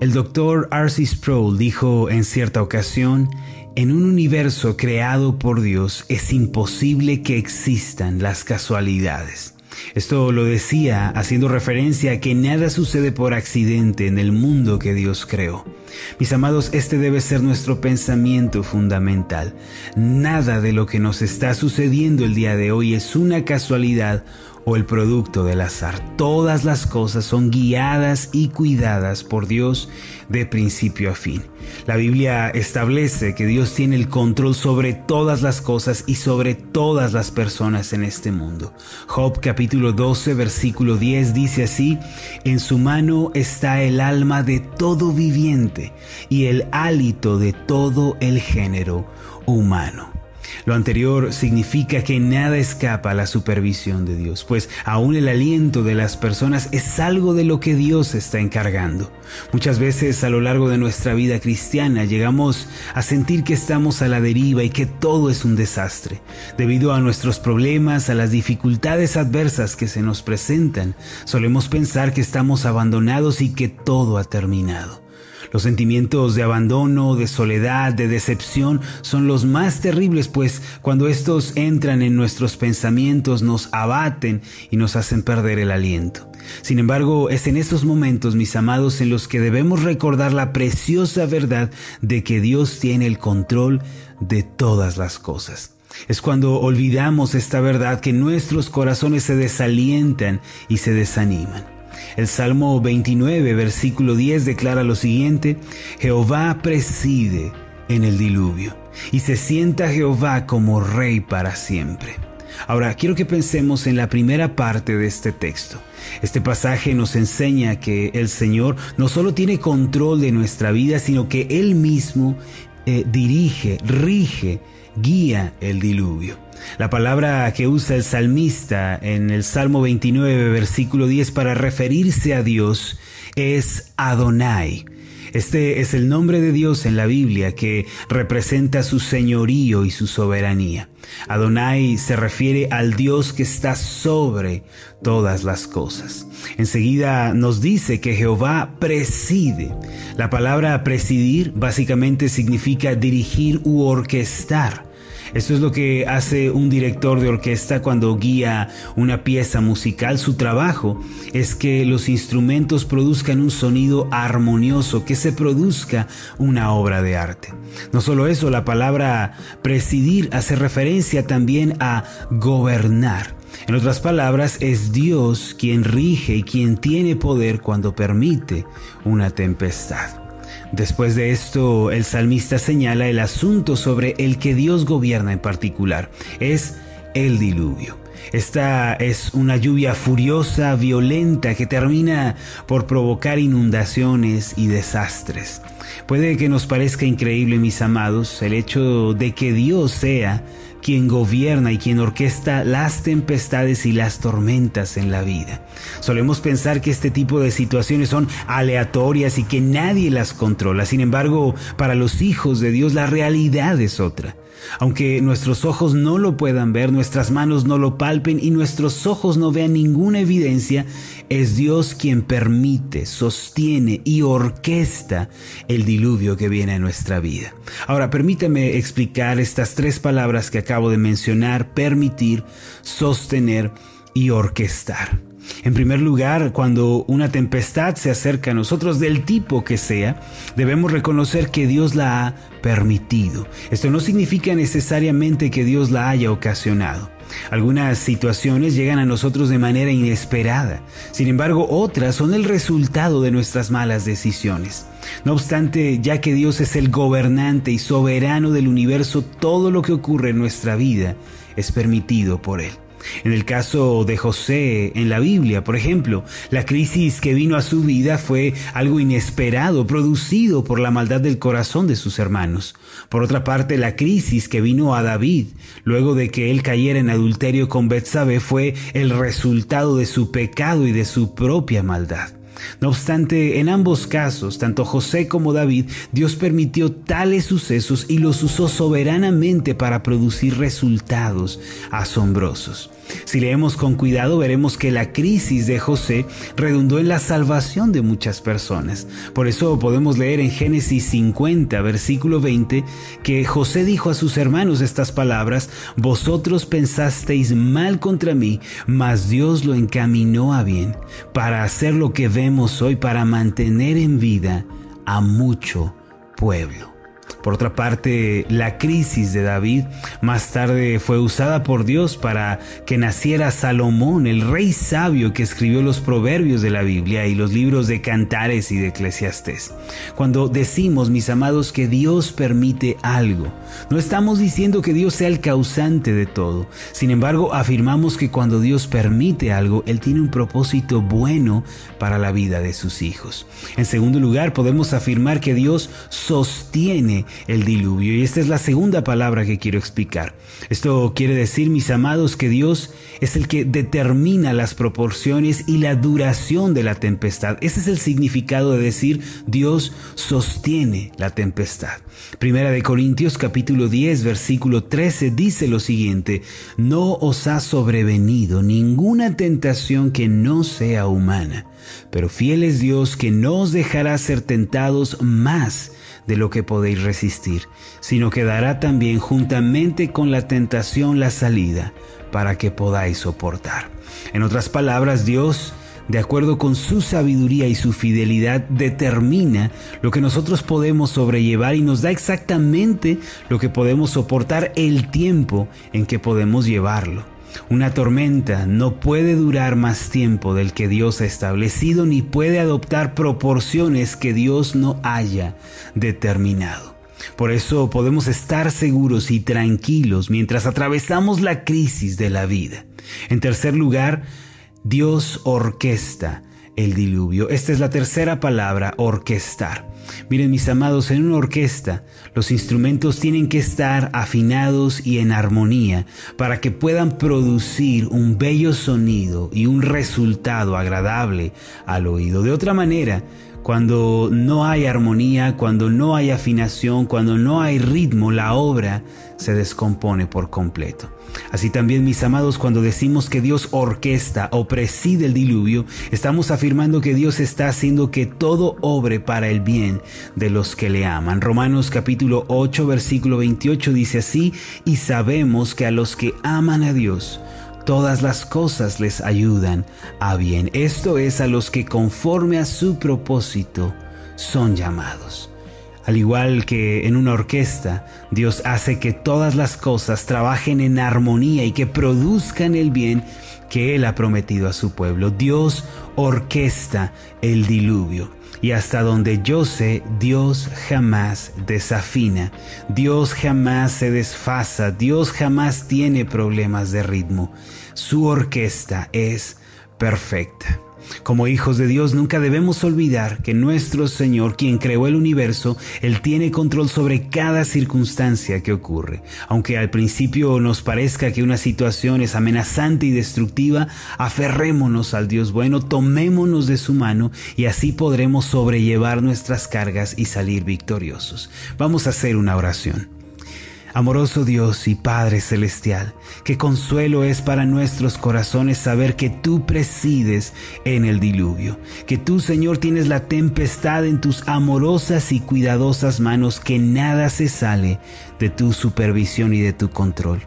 El doctor R.C. Sproul dijo en cierta ocasión, en un universo creado por Dios es imposible que existan las casualidades. Esto lo decía haciendo referencia a que nada sucede por accidente en el mundo que Dios creó. Mis amados, este debe ser nuestro pensamiento fundamental. Nada de lo que nos está sucediendo el día de hoy es una casualidad o el producto del azar. Todas las cosas son guiadas y cuidadas por Dios de principio a fin. La Biblia establece que Dios tiene el control sobre todas las cosas y sobre todas las personas en este mundo. Job capítulo 12 versículo 10 dice así, en su mano está el alma de todo viviente y el hálito de todo el género humano. Lo anterior significa que nada escapa a la supervisión de Dios, pues aún el aliento de las personas es algo de lo que Dios está encargando. Muchas veces a lo largo de nuestra vida cristiana llegamos a sentir que estamos a la deriva y que todo es un desastre. Debido a nuestros problemas, a las dificultades adversas que se nos presentan, solemos pensar que estamos abandonados y que todo ha terminado. Los sentimientos de abandono, de soledad, de decepción son los más terribles, pues cuando estos entran en nuestros pensamientos nos abaten y nos hacen perder el aliento. Sin embargo, es en estos momentos, mis amados, en los que debemos recordar la preciosa verdad de que Dios tiene el control de todas las cosas. Es cuando olvidamos esta verdad que nuestros corazones se desalientan y se desaniman. El Salmo 29, versículo 10 declara lo siguiente, Jehová preside en el diluvio y se sienta Jehová como rey para siempre. Ahora, quiero que pensemos en la primera parte de este texto. Este pasaje nos enseña que el Señor no solo tiene control de nuestra vida, sino que Él mismo eh, dirige, rige, guía el diluvio. La palabra que usa el salmista en el Salmo 29, versículo 10 para referirse a Dios es Adonai. Este es el nombre de Dios en la Biblia que representa su señorío y su soberanía. Adonai se refiere al Dios que está sobre todas las cosas. Enseguida nos dice que Jehová preside. La palabra presidir básicamente significa dirigir u orquestar. Esto es lo que hace un director de orquesta cuando guía una pieza musical. Su trabajo es que los instrumentos produzcan un sonido armonioso, que se produzca una obra de arte. No solo eso, la palabra presidir hace referencia también a gobernar. En otras palabras, es Dios quien rige y quien tiene poder cuando permite una tempestad. Después de esto, el salmista señala el asunto sobre el que Dios gobierna en particular. Es el diluvio. Esta es una lluvia furiosa, violenta, que termina por provocar inundaciones y desastres. Puede que nos parezca increíble, mis amados, el hecho de que Dios sea quien gobierna y quien orquesta las tempestades y las tormentas en la vida. Solemos pensar que este tipo de situaciones son aleatorias y que nadie las controla. Sin embargo, para los hijos de Dios la realidad es otra. Aunque nuestros ojos no lo puedan ver, nuestras manos no lo palpen y nuestros ojos no vean ninguna evidencia, es Dios quien permite, sostiene y orquesta el diluvio que viene a nuestra vida. Ahora, permítame explicar estas tres palabras que acabo de mencionar, permitir, sostener y orquestar. En primer lugar, cuando una tempestad se acerca a nosotros del tipo que sea, debemos reconocer que Dios la ha permitido. Esto no significa necesariamente que Dios la haya ocasionado. Algunas situaciones llegan a nosotros de manera inesperada, sin embargo otras son el resultado de nuestras malas decisiones. No obstante, ya que Dios es el gobernante y soberano del universo, todo lo que ocurre en nuestra vida es permitido por Él. En el caso de José en la Biblia, por ejemplo, la crisis que vino a su vida fue algo inesperado, producido por la maldad del corazón de sus hermanos. Por otra parte, la crisis que vino a David, luego de que él cayera en adulterio con Betsabé, fue el resultado de su pecado y de su propia maldad. No obstante, en ambos casos, tanto José como David, Dios permitió tales sucesos y los usó soberanamente para producir resultados asombrosos. Si leemos con cuidado veremos que la crisis de José redundó en la salvación de muchas personas. Por eso podemos leer en Génesis 50, versículo 20, que José dijo a sus hermanos estas palabras, Vosotros pensasteis mal contra mí, mas Dios lo encaminó a bien, para hacer lo que hoy, para mantener en vida a mucho pueblo. Por otra parte, la crisis de David más tarde fue usada por Dios para que naciera Salomón, el rey sabio que escribió los proverbios de la Biblia y los libros de Cantares y de Eclesiastés. Cuando decimos, mis amados, que Dios permite algo, no estamos diciendo que Dios sea el causante de todo. Sin embargo, afirmamos que cuando Dios permite algo, Él tiene un propósito bueno para la vida de sus hijos. En segundo lugar, podemos afirmar que Dios sostiene el diluvio. Y esta es la segunda palabra que quiero explicar. Esto quiere decir, mis amados, que Dios es el que determina las proporciones y la duración de la tempestad. Ese es el significado de decir Dios sostiene la tempestad. Primera de Corintios capítulo 10 versículo 13 dice lo siguiente, no os ha sobrevenido ninguna tentación que no sea humana, pero fiel es Dios que no os dejará ser tentados más de lo que podéis resistir, sino que dará también juntamente con la tentación la salida para que podáis soportar. En otras palabras, Dios, de acuerdo con su sabiduría y su fidelidad, determina lo que nosotros podemos sobrellevar y nos da exactamente lo que podemos soportar el tiempo en que podemos llevarlo. Una tormenta no puede durar más tiempo del que Dios ha establecido ni puede adoptar proporciones que Dios no haya determinado. Por eso podemos estar seguros y tranquilos mientras atravesamos la crisis de la vida. En tercer lugar, Dios orquesta el diluvio. Esta es la tercera palabra, orquestar. Miren mis amados, en una orquesta los instrumentos tienen que estar afinados y en armonía para que puedan producir un bello sonido y un resultado agradable al oído. De otra manera, cuando no hay armonía, cuando no hay afinación, cuando no hay ritmo, la obra se descompone por completo. Así también, mis amados, cuando decimos que Dios orquesta o preside el diluvio, estamos afirmando que Dios está haciendo que todo obre para el bien de los que le aman. Romanos capítulo 8, versículo 28 dice así, y sabemos que a los que aman a Dios, todas las cosas les ayudan a bien. Esto es a los que conforme a su propósito son llamados. Al igual que en una orquesta, Dios hace que todas las cosas trabajen en armonía y que produzcan el bien que Él ha prometido a su pueblo. Dios orquesta el diluvio. Y hasta donde yo sé, Dios jamás desafina, Dios jamás se desfasa, Dios jamás tiene problemas de ritmo. Su orquesta es perfecta. Como hijos de Dios nunca debemos olvidar que nuestro Señor, quien creó el universo, Él tiene control sobre cada circunstancia que ocurre. Aunque al principio nos parezca que una situación es amenazante y destructiva, aferrémonos al Dios bueno, tomémonos de su mano y así podremos sobrellevar nuestras cargas y salir victoriosos. Vamos a hacer una oración. Amoroso Dios y Padre Celestial, qué consuelo es para nuestros corazones saber que tú presides en el diluvio, que tú Señor tienes la tempestad en tus amorosas y cuidadosas manos, que nada se sale de tu supervisión y de tu control.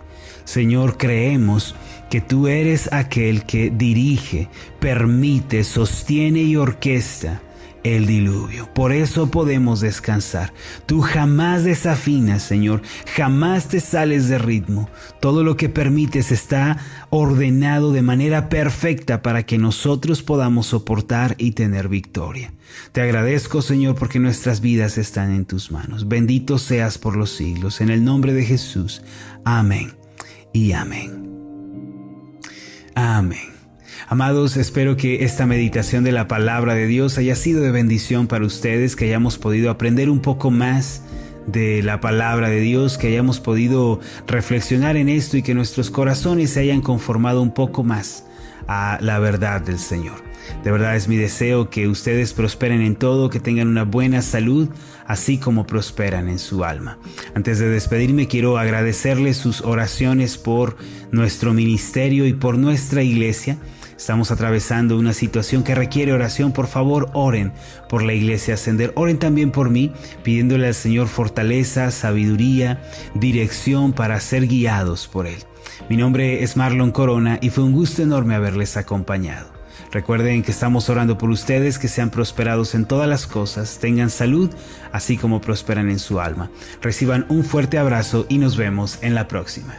Señor, creemos que tú eres aquel que dirige, permite, sostiene y orquesta el diluvio. Por eso podemos descansar. Tú jamás desafinas, Señor, jamás te sales de ritmo. Todo lo que permites está ordenado de manera perfecta para que nosotros podamos soportar y tener victoria. Te agradezco, Señor, porque nuestras vidas están en tus manos. Bendito seas por los siglos. En el nombre de Jesús. Amén y amén. Amén. Amados, espero que esta meditación de la palabra de Dios haya sido de bendición para ustedes, que hayamos podido aprender un poco más de la palabra de Dios, que hayamos podido reflexionar en esto y que nuestros corazones se hayan conformado un poco más a la verdad del Señor. De verdad es mi deseo que ustedes prosperen en todo, que tengan una buena salud, así como prosperan en su alma. Antes de despedirme, quiero agradecerles sus oraciones por nuestro ministerio y por nuestra iglesia. Estamos atravesando una situación que requiere oración. Por favor, oren por la iglesia Ascender. Oren también por mí, pidiéndole al Señor fortaleza, sabiduría, dirección para ser guiados por Él. Mi nombre es Marlon Corona y fue un gusto enorme haberles acompañado. Recuerden que estamos orando por ustedes, que sean prosperados en todas las cosas, tengan salud, así como prosperan en su alma. Reciban un fuerte abrazo y nos vemos en la próxima.